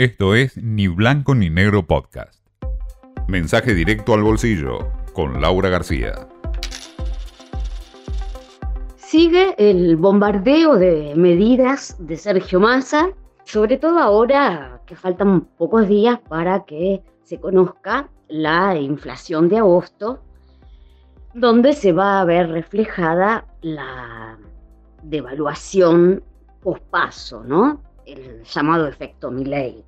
Esto es Ni Blanco ni Negro Podcast. Mensaje directo al bolsillo con Laura García. Sigue el bombardeo de medidas de Sergio Massa, sobre todo ahora que faltan pocos días para que se conozca la inflación de agosto, donde se va a ver reflejada la devaluación pospaso, ¿no? El llamado efecto Milley.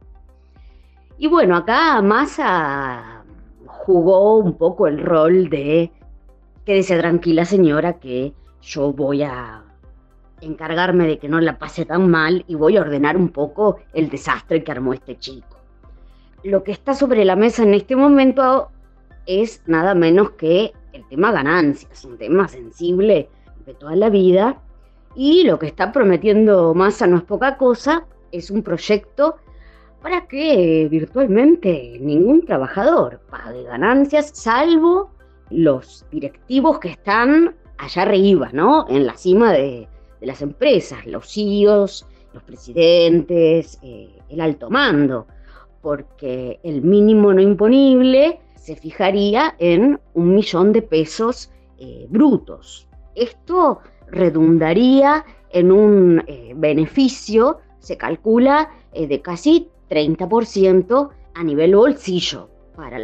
Y bueno, acá Massa jugó un poco el rol de quédese tranquila señora que yo voy a encargarme de que no la pase tan mal y voy a ordenar un poco el desastre que armó este chico. Lo que está sobre la mesa en este momento es nada menos que el tema ganancias, un tema sensible de toda la vida y lo que está prometiendo Massa no es poca cosa, es un proyecto para que virtualmente ningún trabajador pague ganancias, salvo los directivos que están allá arriba, ¿no? En la cima de, las empresas, los CEOs, los presidentes, eh, el alto mando, porque el mínimo no imponible se fijaría en un millón de pesos eh, brutos. Esto redundaría en un eh, beneficio, se calcula, de casi 30% a nivel bolsillo para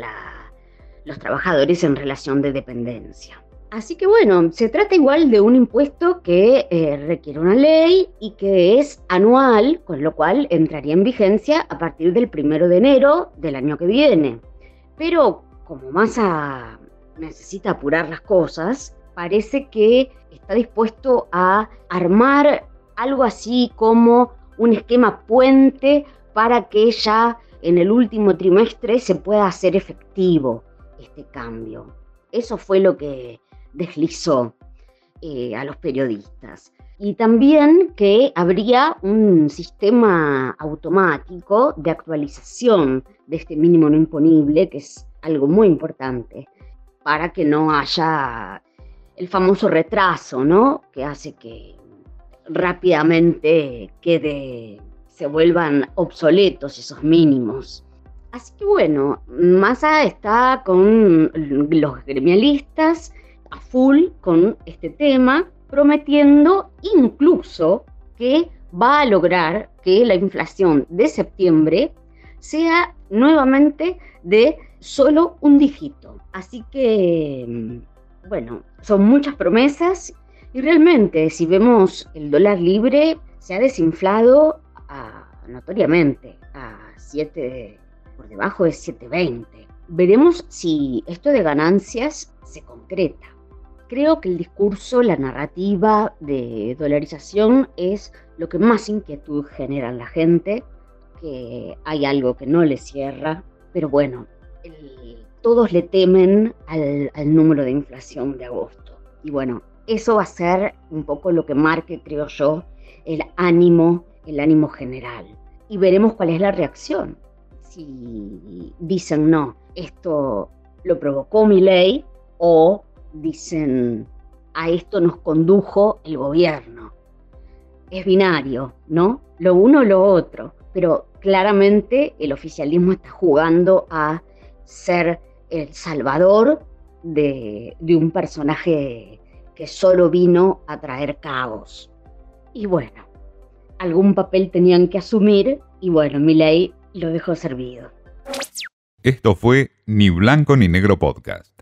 los trabajadores en relación de dependencia. Así que bueno, se trata igual de un impuesto que eh, requiere una ley y que es anual, con lo cual entraría en vigencia a partir del primero de enero del año que viene. Pero como Massa necesita apurar las cosas, parece que está dispuesto a armar algo así como un esquema puente para que ya en el último trimestre se pueda hacer efectivo este cambio. Eso fue lo que deslizó eh, a los periodistas. Y también que habría un sistema automático de actualización de este mínimo no imponible, que es algo muy importante, para que no haya el famoso retraso, ¿no? Que hace que rápidamente quede se vuelvan obsoletos esos mínimos. Así que bueno, Massa está con los gremialistas a full con este tema, prometiendo incluso que va a lograr que la inflación de septiembre sea nuevamente de solo un dígito. Así que, bueno, son muchas promesas y realmente si vemos el dólar libre se ha desinflado notoriamente a 7, por debajo de 7.20. Veremos si esto de ganancias se concreta. Creo que el discurso, la narrativa de dolarización es lo que más inquietud genera en la gente, que hay algo que no le cierra, pero bueno, todos le temen al, al número de inflación de agosto. Y bueno, eso va a ser un poco lo que marque, creo yo, el ánimo el ánimo general. Y veremos cuál es la reacción. Si dicen no, esto lo provocó mi ley o dicen a esto nos condujo el gobierno. Es binario, ¿no? Lo uno o lo otro. Pero claramente el oficialismo está jugando a ser el salvador de, de un personaje que solo vino a traer caos. Y bueno, algún papel tenían que asumir y bueno, mi ley lo dejó servido. Esto fue Ni Blanco ni Negro Podcast.